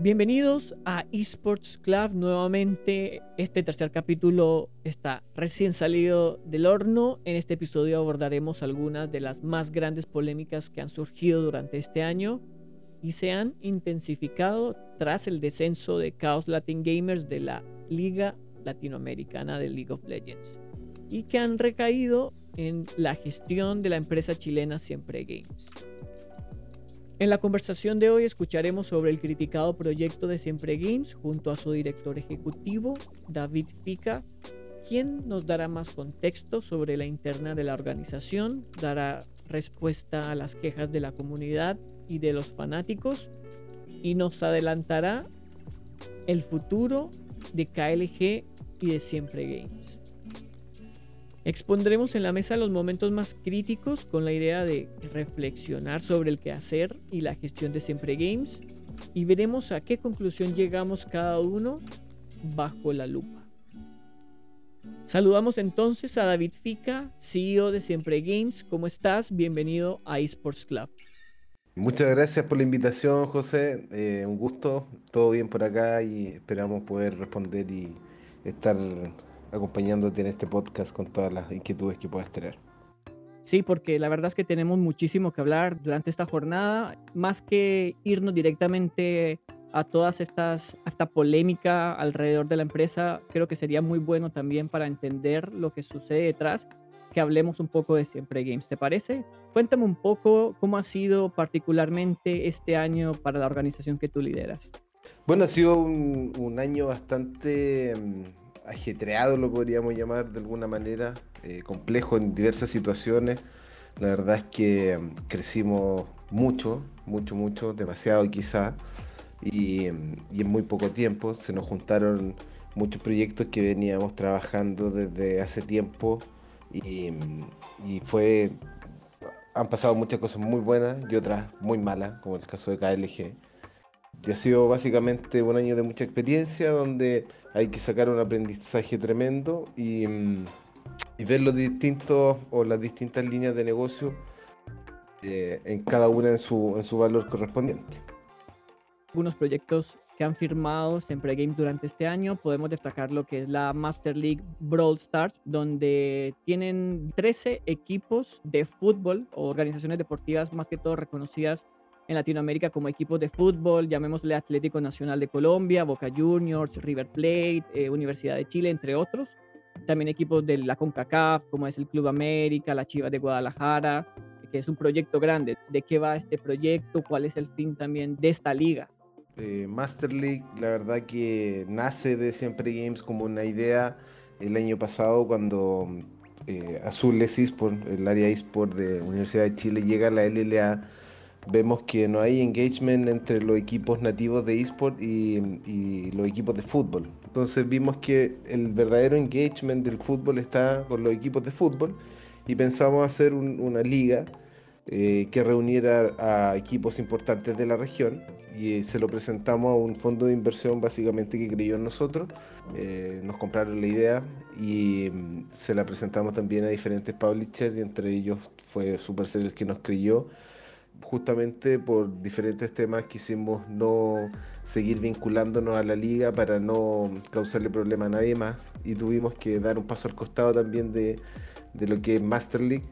Bienvenidos a Esports Club. Nuevamente, este tercer capítulo está recién salido del horno. En este episodio abordaremos algunas de las más grandes polémicas que han surgido durante este año y se han intensificado tras el descenso de Chaos Latin Gamers de la Liga Latinoamericana de League of Legends y que han recaído en la gestión de la empresa chilena Siempre Games. En la conversación de hoy escucharemos sobre el criticado proyecto de Siempre Games junto a su director ejecutivo, David Fica, quien nos dará más contexto sobre la interna de la organización, dará respuesta a las quejas de la comunidad y de los fanáticos y nos adelantará el futuro de KLG y de Siempre Games. Expondremos en la mesa los momentos más críticos con la idea de reflexionar sobre el quehacer y la gestión de Siempre Games y veremos a qué conclusión llegamos cada uno bajo la lupa. Saludamos entonces a David Fica, CEO de Siempre Games. ¿Cómo estás? Bienvenido a eSports Club. Muchas gracias por la invitación, José. Eh, un gusto, todo bien por acá y esperamos poder responder y estar acompañándote en este podcast con todas las inquietudes que puedas tener. Sí, porque la verdad es que tenemos muchísimo que hablar durante esta jornada, más que irnos directamente a todas estas, a esta polémica alrededor de la empresa, creo que sería muy bueno también para entender lo que sucede detrás, que hablemos un poco de Siempre Games, ¿te parece? Cuéntame un poco cómo ha sido particularmente este año para la organización que tú lideras. Bueno, ha sido un, un año bastante mm, ajetreado, lo podríamos llamar de alguna manera, eh, complejo en diversas situaciones. La verdad es que mm, crecimos mucho, mucho, mucho, demasiado quizá, y, mm, y, en muy poco tiempo se nos juntaron muchos proyectos que veníamos trabajando desde hace tiempo y, mm, fue, han pasado muchas cosas muy buenas y otras muy malas, como el caso de KLG. Y ha sido básicamente un año de mucha experiencia donde hay que sacar un aprendizaje tremendo y, mm, ver los distintos o las distintas líneas de negocio eh, en cada una en su, en su valor correspondiente. Algunos proyectos que han firmado Siempre Games durante este año. Podemos destacar lo que es la Master League Brawl Stars, donde tienen 13 equipos de fútbol o organizaciones deportivas más que todo reconocidas en Latinoamérica como equipos de fútbol, llamémosle Atlético Nacional de Colombia, Boca Juniors, River Plate, eh, Universidad de Chile, entre otros. También equipos de la CONCACAF, como es el Club América, la Chivas de Guadalajara, que es un proyecto grande. ¿De qué va este proyecto? ¿Cuál es el fin también de esta liga? Eh, Master League, la verdad que nace de Siempre Games como una idea el año pasado cuando eh, Azules eSport, el área eSport de Universidad de Chile, llega a la LLA vemos que no hay engagement entre los equipos nativos de eSport y, los equipos de fútbol. Entonces vimos que el verdadero engagement del fútbol está con los equipos de fútbol y pensamos hacer una liga eh, que reuniera a equipos importantes de la región y se lo presentamos a un fondo de inversión básicamente que creyó en nosotros. Eh, nos compraron la idea y mm, se la presentamos también a diferentes publishers y entre ellos fue Supercell el que nos creyó justamente por diferentes temas quisimos no seguir vinculándonos a la liga para no causarle problema a nadie más y tuvimos que dar un paso al costado también de, lo que es Master League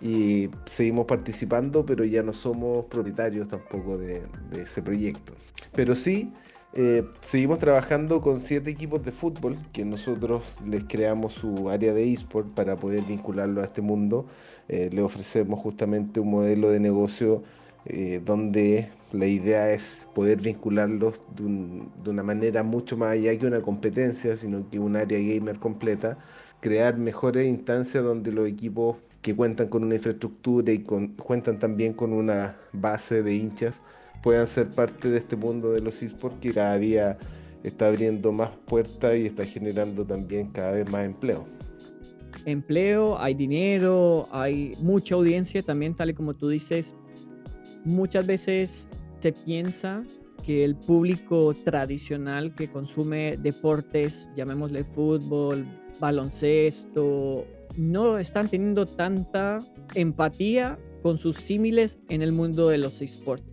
y seguimos participando pero ya no somos propietarios tampoco de, ese proyecto. Pero sí, eh, seguimos trabajando con siete equipos de fútbol que nosotros les creamos su área de eSport para poder vincularlo a este mundo. Eh, le ofrecemos justamente un modelo de negocio eh, donde la idea es poder vincularlos de, una manera mucho más allá que una competencia, sino que un área gamer completa, crear mejores instancias donde los equipos que cuentan con una infraestructura y cuentan también con una base de hinchas puedan ser parte de este mundo de los esports que cada día está abriendo más puertas y está generando también cada vez más empleo empleo, hay dinero, hay mucha audiencia también, tal y como tú dices. Muchas veces se piensa que el público tradicional que consume deportes, llamémosle fútbol, baloncesto, no están teniendo tanta empatía con sus símiles en el mundo de los esports.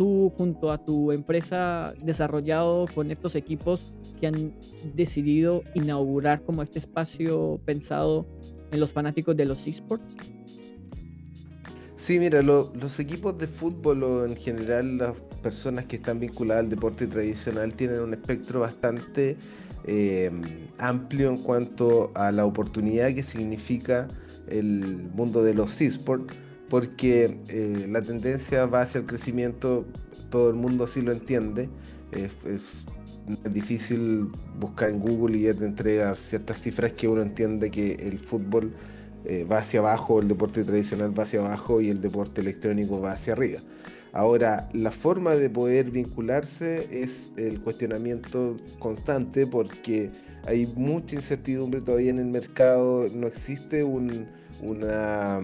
Tú junto a tu empresa desarrollado con estos equipos que han decidido inaugurar como este espacio pensado en los fanáticos de los esports? Sí, mira, los equipos de fútbol o en general las personas que están vinculadas al deporte tradicional tienen un espectro bastante eh, amplio en cuanto a la oportunidad que significa el mundo de los esports, porque eh, la tendencia va hacia el crecimiento, todo el mundo sí lo entiende, es, difícil buscar en Google y ya te entrega ciertas cifras que uno entiende que el fútbol eh, va hacia abajo, el deporte tradicional va hacia abajo y el deporte electrónico va hacia arriba. Ahora, la forma de poder vincularse es el cuestionamiento constante porque hay mucha incertidumbre todavía en el mercado, no existe una,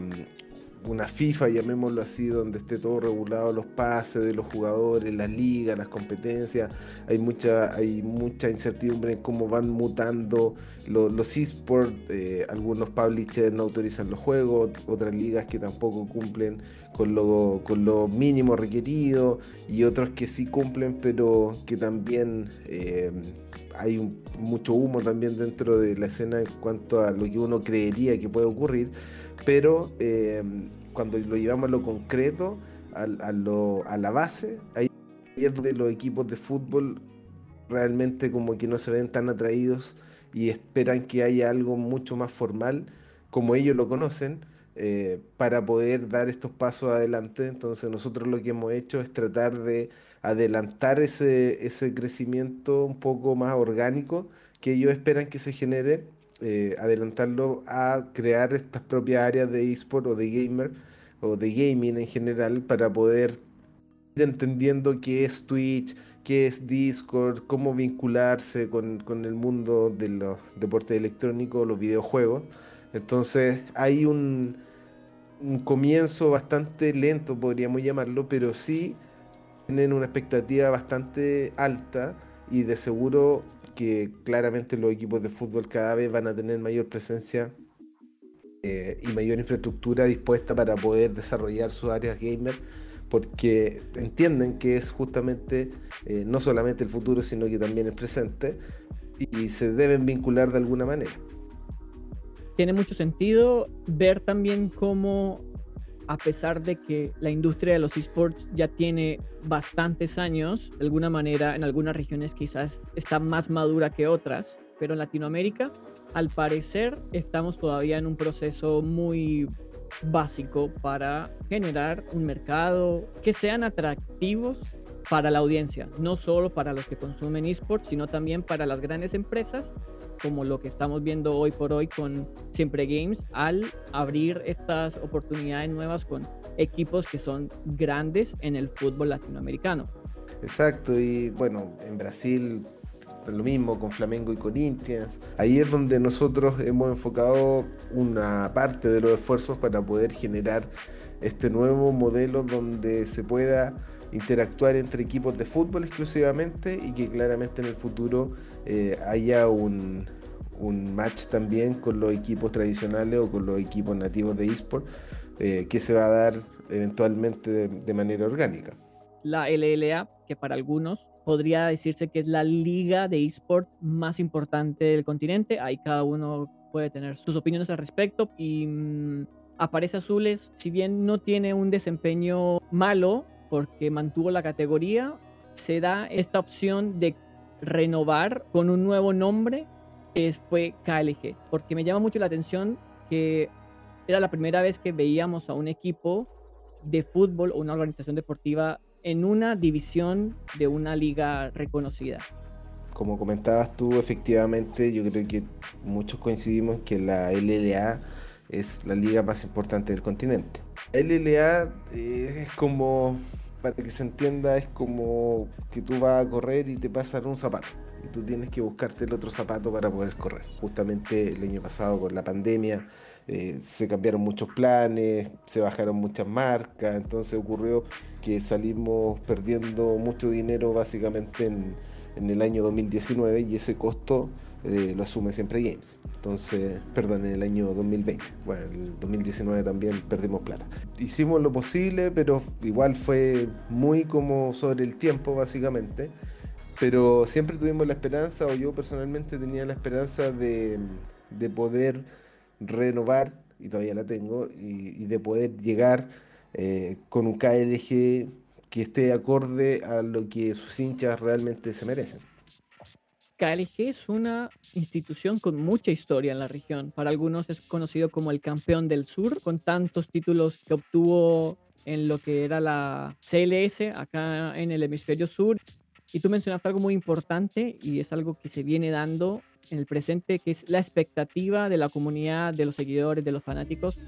una FIFA, llamémoslo así, donde esté todo regulado, los pases de los jugadores, las ligas, las competencias. Hay mucha, hay mucha incertidumbre en cómo van mutando los, esports. Eh, algunos publishers no autorizan los juegos, otras ligas que tampoco cumplen con lo, con lo mínimo requerido y otros que sí cumplen, pero que también eh, hay mucho humo también dentro de la escena en cuanto a lo que uno creería que puede ocurrir pero eh, cuando lo llevamos a lo concreto, a, la base, ahí es donde los equipos de fútbol realmente como que no se ven tan atraídos y esperan que haya algo mucho más formal, como ellos lo conocen, eh, para poder dar estos pasos adelante. Entonces nosotros lo que hemos hecho es tratar de adelantar ese crecimiento un poco más orgánico que ellos esperan que se genere eh, adelantarlo a crear estas propias áreas de eSport o de gamer o de gaming en general para poder ir entendiendo qué es Twitch, qué es Discord, cómo vincularse con, el mundo de los deportes electrónicos, los videojuegos. Entonces hay un, un comienzo bastante lento, podríamos llamarlo, pero sí tienen una expectativa bastante alta y de seguro que claramente los equipos de fútbol cada vez van a tener mayor presencia eh, y mayor infraestructura dispuesta para poder desarrollar sus áreas gamer porque entienden que es justamente eh, no solamente el futuro sino que también el presente y se deben vincular de alguna manera. Tiene mucho sentido ver también cómo a pesar de que la industria de los esports ya tiene bastantes años, de alguna manera en algunas regiones quizás está más madura que otras, pero en Latinoamérica al parecer estamos todavía en un proceso muy básico para generar un mercado que sean atractivos para la audiencia, no solo para los que consumen esports, sino también para las grandes empresas como lo que estamos viendo hoy por hoy con Siempre Games, al abrir estas oportunidades nuevas con equipos que son grandes en el fútbol latinoamericano. Exacto, y bueno, en Brasil lo mismo con Flamengo y Corinthians. Ahí es donde nosotros hemos enfocado una parte de los esfuerzos para poder generar este nuevo modelo donde se pueda interactuar entre equipos de fútbol exclusivamente y que claramente en el futuro eh, haya un, match también con los equipos tradicionales o con los equipos nativos de eSport eh, que se va a dar eventualmente de, manera orgánica. La LLA, que para algunos podría decirse que es la liga de eSport más importante del continente, ahí cada uno puede tener sus opiniones al respecto y mm, aparece Azules, si bien no tiene un desempeño malo, porque mantuvo la categoría, se da esta opción de renovar con un nuevo nombre que fue KLG, porque me llama mucho la atención que era la primera vez que veíamos a un equipo de fútbol o una organización deportiva en una división de una liga reconocida. Como comentabas tú, efectivamente, yo creo que muchos coincidimos que la LLA es la liga más importante del continente. LLA eh, es como, para que se entienda, es como que tú vas a correr y te pasan un zapato. Y tú tienes que buscarte el otro zapato para poder correr. Justamente el año pasado con la pandemia eh, se cambiaron muchos planes, se bajaron muchas marcas, entonces ocurrió que salimos perdiendo mucho dinero básicamente en, en el año 2019 y ese costo eh, lo asume siempre Games. Entonces, perdón, en el año 2020. Bueno, en el 2019 también perdimos plata. Hicimos lo posible, pero igual fue muy como sobre el tiempo, básicamente. Pero siempre tuvimos la esperanza, o yo personalmente tenía la esperanza de, de poder renovar, y todavía la tengo, y, de poder llegar eh, con un KLG que esté acorde a lo que sus hinchas realmente se merecen. KLG es una institución con mucha historia en la región. Para algunos es conocido como el campeón del sur, con tantos títulos que obtuvo en lo que era la CLS acá en el hemisferio sur. Y tú mencionaste algo muy importante y es algo que se viene dando en el presente, que es la expectativa de la comunidad, de los seguidores, de los fanáticos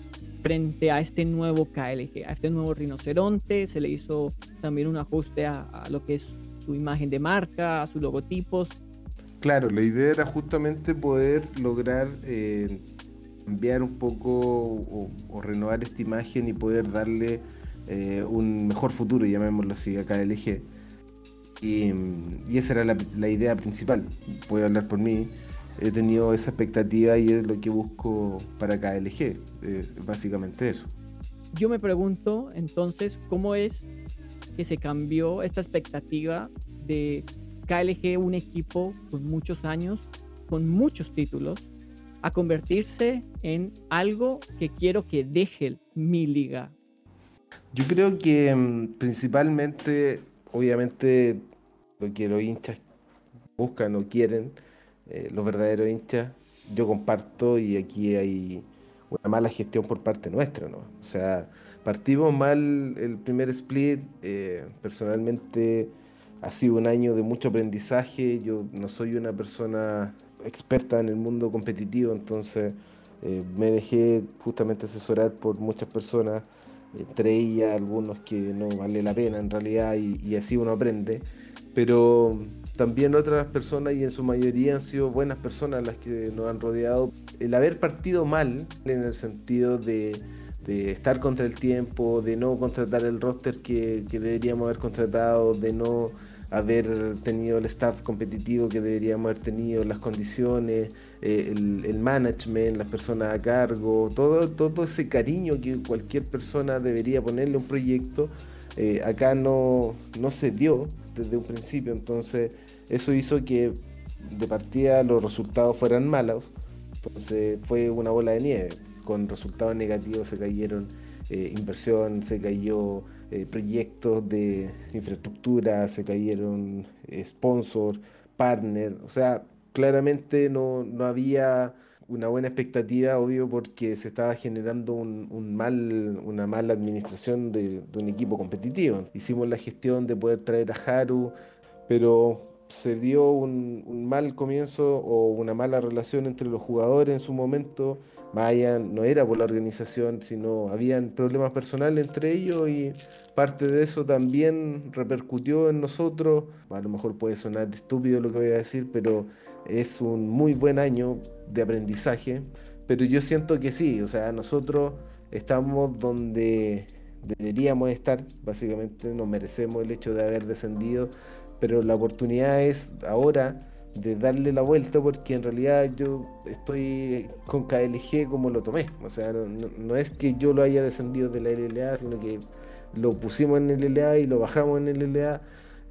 frente a este nuevo KLG, a este nuevo rinoceronte. Se le hizo también un ajuste a, a lo que es su imagen de marca, a sus logotipos Claro, la idea era justamente poder lograr eh, cambiar un poco o, renovar esta imagen y poder darle eh, un mejor futuro, llamémoslo así, a KLG. Y, y esa era la, idea principal. Puedo hablar por mí. He tenido esa expectativa y es lo que busco para KLG. Eh, básicamente eso. Yo me pregunto entonces cómo es que se cambió esta expectativa de KLG, un equipo con muchos años, con muchos títulos, a convertirse en algo que quiero que deje mi liga? Yo creo que mm, principalmente, obviamente, lo que los hinchas buscan o quieren, eh, los verdaderos hinchas, yo comparto y aquí hay una mala gestión por parte nuestra, ¿no? O sea, partimos mal el primer split, eh, personalmente ha sido un año de mucho aprendizaje. Yo no soy una persona experta en el mundo competitivo, entonces eh, me dejé justamente asesorar por muchas personas, entre ellas algunos que no vale la pena en realidad y, así uno aprende. Pero también otras personas y en su mayoría han sido buenas personas las que nos han rodeado. El haber partido mal en el sentido de, estar contra el tiempo, de no contratar el roster que, que deberíamos haber contratado, de no haber tenido el staff competitivo que deberíamos haber tenido, las condiciones, eh, el, management, las personas a cargo, todo, todo ese cariño que cualquier persona debería ponerle a un proyecto, eh, acá no, no se dio desde un principio, entonces eso hizo que de partida los resultados fueran malos, entonces fue una bola de nieve, con resultados negativos se cayeron eh, inversión, se cayó eh, proyectos de infraestructura, se cayeron eh, sponsors, partners, o sea, claramente no, no, había una buena expectativa, obvio, porque se estaba generando un, mal, una mala administración de, un equipo competitivo. Hicimos la gestión de poder traer a Haru, pero se dio un, un mal comienzo o una mala relación entre los jugadores en su momento vayan, no era por la organización, sino habían problemas personales entre ellos y parte de eso también repercutió en nosotros. A lo mejor puede sonar estúpido lo que voy a decir, pero es un muy buen año de aprendizaje. Pero yo siento que sí, o sea, nosotros estamos donde deberíamos estar, básicamente nos merecemos el hecho de haber descendido, pero la oportunidad es ahora de darle la vuelta porque en realidad yo estoy con KLG como lo tomé. O sea, no, es que yo lo haya descendido de la LLA, sino que lo pusimos en LLA y lo bajamos en LLA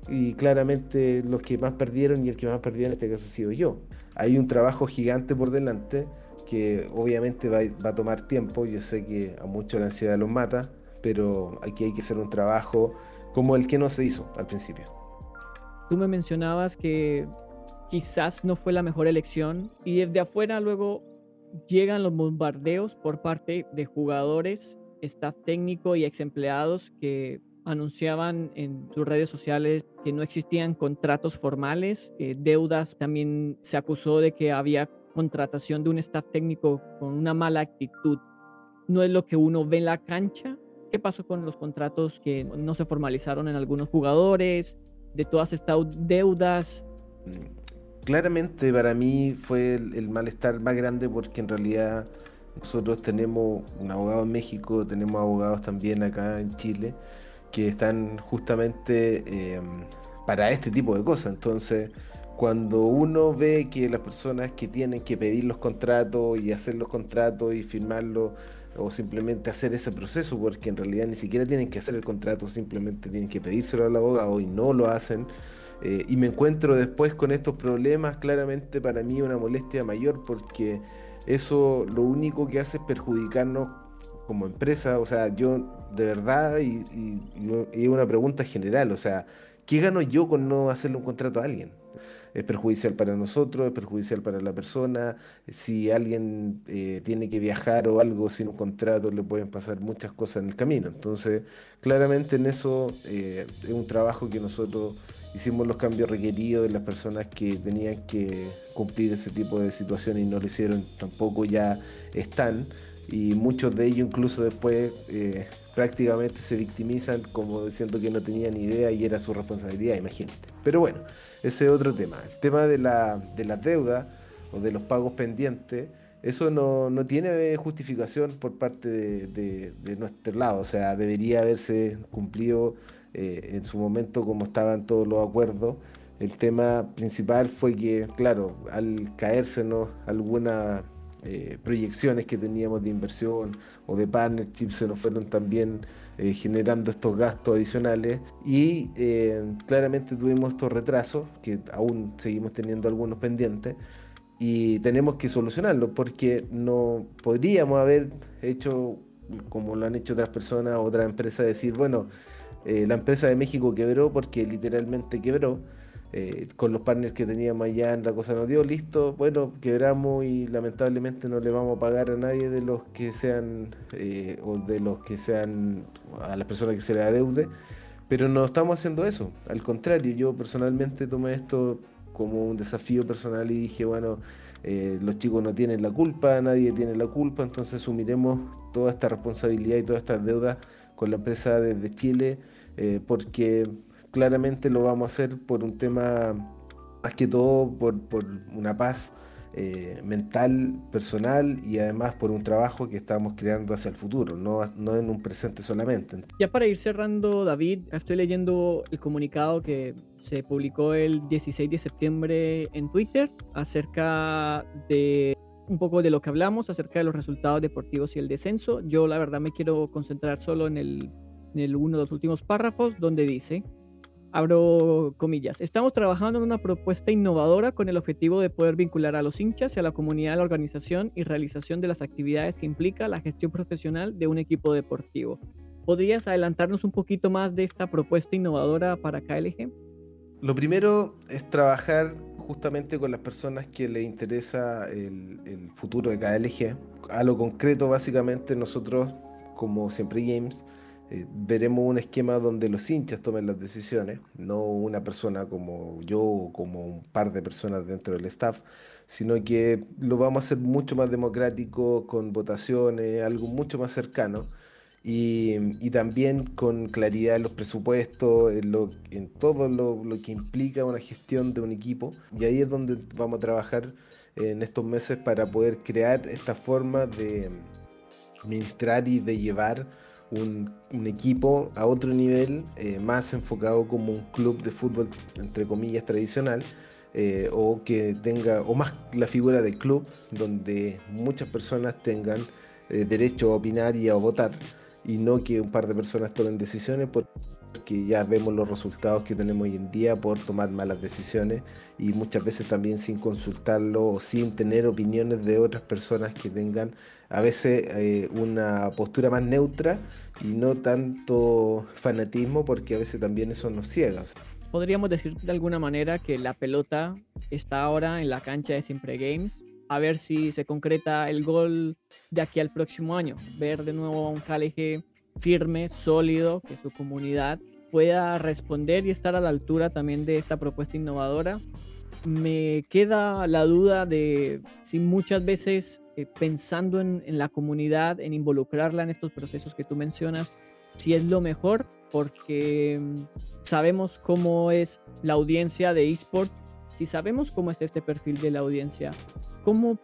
y claramente los que más perdieron y el que más perdió en este caso ha sido yo. Hay un trabajo gigante por delante que obviamente va, va a tomar tiempo. Yo sé que a muchos la ansiedad los mata, pero aquí hay que hacer un trabajo como el que no se hizo al principio. Tú me mencionabas que quizás no fue la mejor elección y desde afuera luego llegan los bombardeos por parte de jugadores, staff técnico y ex empleados que anunciaban en sus redes sociales que no existían contratos formales, deudas, también se acusó de que había contratación de un staff técnico con una mala actitud. No es lo que uno ve en la cancha. ¿Qué pasó con los contratos que no se formalizaron en algunos jugadores? De todas estas deudas, claramente para mí fue el, malestar más grande porque en realidad nosotros tenemos un abogado en México, tenemos abogados también acá en Chile que están justamente eh, para este tipo de cosas. Entonces, cuando uno ve que las personas que tienen que pedir los contratos y hacer los contratos y firmarlos, o simplemente hacer ese proceso, porque en realidad ni siquiera tienen que hacer el contrato, simplemente tienen que pedírselo al abogado y no lo hacen. Eh, y me encuentro después con estos problemas, claramente para mí una molestia mayor, porque eso lo único que hace es perjudicarnos como empresa. O sea, yo de verdad, y, y una pregunta general, o sea, ¿qué gano yo con no hacerle un contrato a alguien? es perjudicial para nosotros, es perjudicial para la persona. Si alguien eh, tiene que viajar o algo sin un contrato, le pueden pasar muchas cosas en el camino. Entonces, claramente en eso eh, es un trabajo que nosotros hicimos los cambios requeridos de las personas que tenían que cumplir ese tipo de situaciones y no lo hicieron, tampoco ya están. Y muchos de ellos incluso después eh, prácticamente se victimizan como diciendo que no tenían idea y era su responsabilidad, imagínate. Pero bueno, ese es otro tema. El tema de la, de deuda o de los pagos pendientes, eso no, tiene justificación por parte de, nuestro lado. O sea, debería haberse cumplido eh, en su momento como estaban todos los acuerdos. El tema principal fue que, claro, al caérsenos alguna eh, proyecciones que teníamos de inversión o de partnership se nos fueron también eh, generando estos gastos adicionales y claramente tuvimos estos retrasos que aún seguimos teniendo algunos pendientes y tenemos que solucionarlos porque no podríamos haber hecho como lo han hecho otras personas, otras empresas, decir, bueno, la empresa de México quebró porque literalmente quebró eh, con los partners que teníamos allá en la cosa nos dio, listo, bueno, quebramos y lamentablemente no le vamos a pagar a nadie de los que sean, eh, o de los que sean, a las personas que se le adeude, pero no estamos haciendo eso, al contrario, yo personalmente tomé esto como un desafío personal y dije, bueno, eh, los chicos no tienen la culpa, nadie tiene la culpa, entonces asumiremos toda esta responsabilidad y todas estas deudas con la empresa desde Chile, porque claramente lo vamos a hacer por un tema, más que todo por, una paz eh, mental, personal y además por un trabajo que estamos creando hacia el futuro, no, no en un presente solamente. Ya para ir cerrando, David, estoy leyendo el comunicado que se publicó el 16 de septiembre en Twitter acerca de un poco de lo que hablamos, acerca de los resultados deportivos y el descenso. Yo la verdad me quiero concentrar solo en el, uno de los últimos párrafos donde dice, abro comillas, estamos trabajando en una propuesta innovadora con el objetivo de poder vincular a los hinchas y a la comunidad la organización y realización de las actividades que implica la gestión profesional de un equipo deportivo. ¿Podrías adelantarnos un poquito más de esta propuesta innovadora para KLG? Lo primero es trabajar justamente con las personas que les interesa el, futuro de KLG. A lo concreto, básicamente nosotros, como siempre Games, eh, veremos un esquema donde los hinchas tomen las decisiones, no una persona como yo o como un par de personas dentro del staff, sino que lo vamos a hacer mucho más democrático, con votaciones, algo mucho más cercano. Y, también con claridad en los presupuestos, en, todo lo, que implica una gestión de un equipo. Y ahí es donde vamos a trabajar en estos meses para poder crear esta forma de administrar y de llevar un, equipo a otro nivel, eh, más enfocado como un club de fútbol, entre comillas, tradicional, eh, o que tenga, o más la figura del club, donde muchas personas tengan eh, derecho a opinar y a votar, y no que un par de personas tomen decisiones, porque ya vemos los resultados que tenemos hoy en día por tomar malas decisiones y muchas veces también sin consultarlo o sin tener opiniones de otras personas que tengan a veces eh, una postura más neutra y no tanto fanatismo, porque a veces también eso nos ciega. Podríamos decir de alguna manera que la pelota está ahora en la cancha de Siempre Games. A ver si se concreta el gol de aquí al próximo año. Ver de nuevo a un KLG firme, sólido, que su comunidad pueda responder y estar a la altura también de esta propuesta innovadora. Me queda la duda de si muchas veces eh, pensando en, la comunidad, en involucrarla en estos procesos que tú mencionas, si es lo mejor, porque mm, sabemos cómo es la audiencia de eSport, si sabemos cómo es este perfil de la audiencia, ¿cómo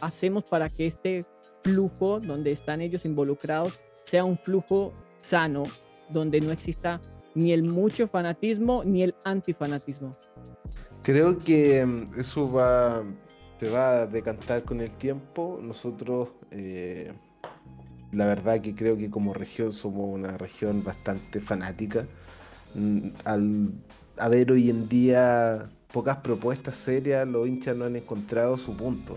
hacemos para que este flujo donde están ellos involucrados sea un flujo sano, donde no exista ni el mucho fanatismo ni el antifanatismo. Creo que mm, eso va, se va a decantar con el tiempo. Nosotros, eh, la verdad que creo que como región somos una región bastante fanática. Mm, al haber hoy en día pocas propuestas serias, los hinchas no han encontrado su punto.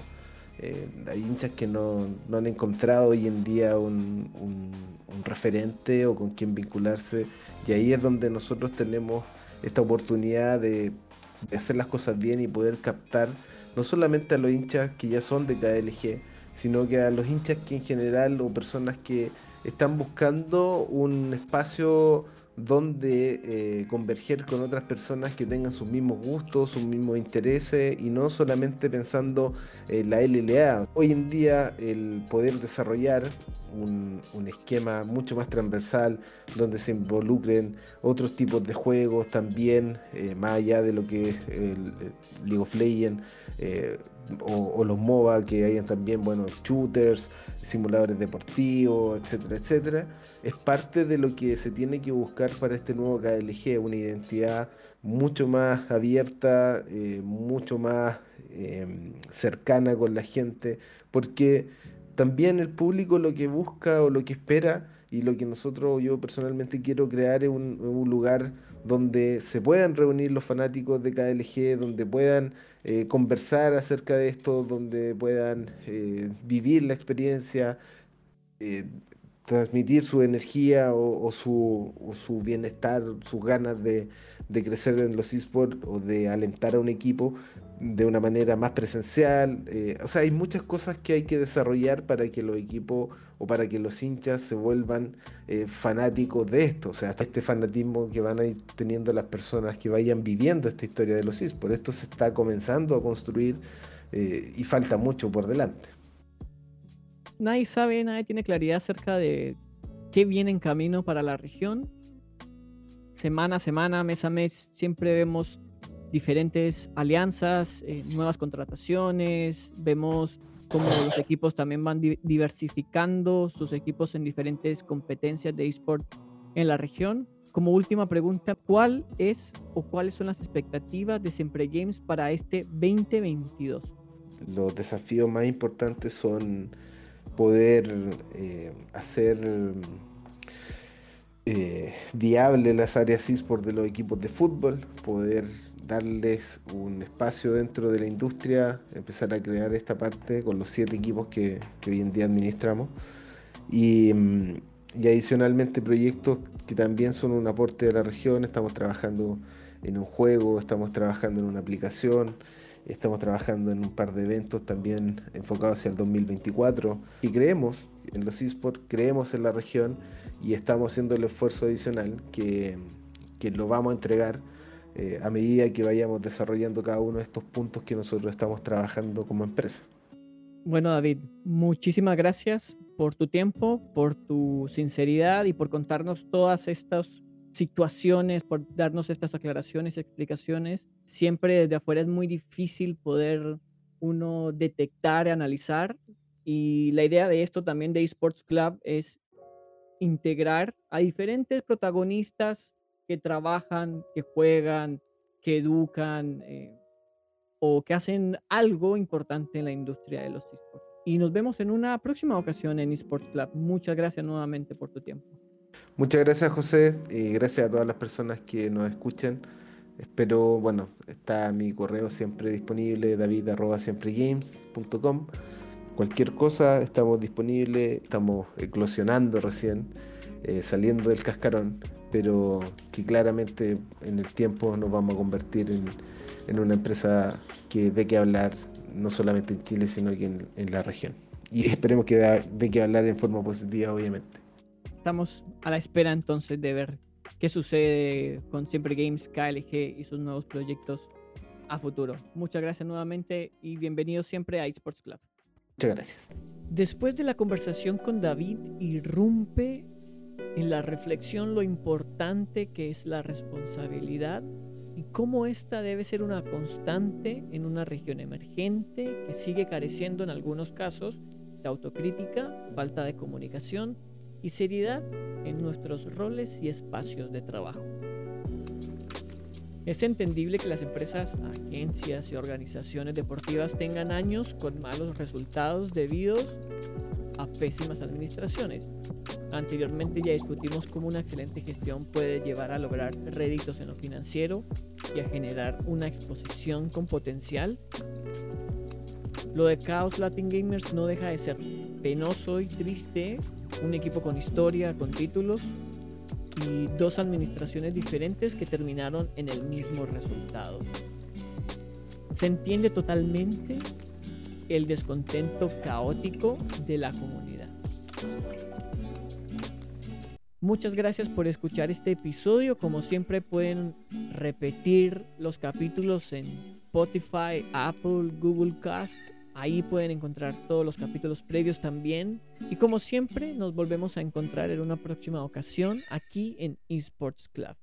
Eh, hay hinchas que no, han encontrado hoy en día un, referente o con quien vincularse y ahí es donde nosotros tenemos esta oportunidad de, hacer las cosas bien y poder captar no solamente a los hinchas que ya son de KLG, sino que a los hinchas que en general o personas que están buscando un espacio donde eh, converger con otras personas que tengan sus mismos gustos, sus mismos intereses y no solamente pensando en la LLA. Hoy en día el poder desarrollar un, esquema mucho más transversal donde se involucren otros tipos de juegos también, eh, más allá de lo que es el, League of Legends eh, o, los MOBA que hayan también, bueno, shooters, simuladores deportivos, etcétera, etcétera, es parte de lo que se tiene que buscar para este nuevo KLG, una identidad mucho más abierta, eh, mucho más em, cercana con la gente, porque también el público lo que busca o lo que espera y lo que nosotros, yo personalmente quiero crear es un, un lugar donde se puedan reunir los fanáticos de KLG, donde puedan eh, conversar acerca de esto, donde puedan eh, vivir la experiencia, eh, transmitir su energía o, su, su, bienestar, sus ganas de, de crecer en los esports o de alentar a un equipo de una manera más presencial. Eh, o sea, hay muchas cosas que hay que desarrollar para que los equipos o para que los hinchas se vuelvan eh, fanáticos de esto. O sea, hasta este fanatismo que van a ir teniendo las personas que vayan viviendo esta historia de los Por Esto se está comenzando a construir eh, y falta mucho por delante. Nadie sabe, nadie tiene claridad acerca de qué viene en camino para la región. Semana a semana, mes a mes, siempre vemos diferentes alianzas, eh, nuevas contrataciones, vemos cómo los equipos también van diversificando sus equipos en diferentes competencias de eSport en la región. Como última pregunta, ¿cuál es o cuáles son las expectativas de Siempre Games para este 2022? Los desafíos más importantes son poder eh, hacer eh, viable las áreas eSport de los equipos de fútbol, poder darles un espacio dentro de la industria, empezar a crear esta parte con los siete equipos que, hoy en día administramos. Y, mm, y, adicionalmente proyectos que también son un aporte de la región. Estamos trabajando en un juego, estamos trabajando en una aplicación, estamos trabajando en un par de eventos también enfocados hacia el 2024. Y creemos en los esports, creemos en la región y estamos haciendo el esfuerzo adicional que, que lo vamos a entregar eh, a medida que vayamos desarrollando cada uno de estos puntos que nosotros estamos trabajando como empresa. Bueno, David, muchísimas gracias por tu tiempo, por tu sinceridad y por contarnos todas estas situaciones, por darnos estas aclaraciones y explicaciones. Siempre desde afuera es muy difícil poder uno detectar analizar. Y la idea de esto también de eSports Club es integrar a diferentes protagonistas que trabajan, que juegan, que educan eh, o que hacen algo importante en la industria de los esports. Y nos vemos en una próxima ocasión en Esports Club. Muchas gracias nuevamente por tu tiempo. Muchas gracias José y gracias a todas las personas que nos escuchan. Espero, bueno, está mi correo siempre disponible, david.siempregames.com. Cualquier cosa, estamos disponibles, estamos eclosionando recién, eh, saliendo del cascarón pero que claramente en el tiempo nos vamos a convertir en, una empresa que dé que hablar no solamente en Chile, sino que en, la región. Y esperemos que dé que hablar en forma positiva, obviamente. Estamos a la espera entonces de ver qué sucede con Siempre Games, KLG y sus nuevos proyectos a futuro. Muchas gracias nuevamente y bienvenidos siempre a eSports Club. Muchas gracias. Después de la conversación con David, irrumpe en la reflexión lo importante que es la responsabilidad y cómo esta debe ser una constante en una región emergente que sigue careciendo en algunos casos de autocrítica, falta de comunicación y seriedad en nuestros roles y espacios de trabajo. Es entendible que las empresas, agencias y organizaciones deportivas tengan años con malos resultados debido a pésimas administraciones. Anteriormente ya discutimos cómo una excelente gestión puede llevar a lograr réditos en lo financiero y a generar una exposición con potencial. Lo de Chaos Latin Gamers no deja de ser penoso y triste, un equipo con historia, con títulos y dos administraciones diferentes que terminaron en el mismo resultado. Se entiende totalmente el descontento caótico de la comunidad. Muchas gracias por escuchar este episodio. Como siempre pueden repetir los capítulos en Spotify, Apple, Google Cast. Ahí pueden encontrar todos los capítulos previos también. Y como siempre nos volvemos a encontrar en una próxima ocasión aquí en Esports Club.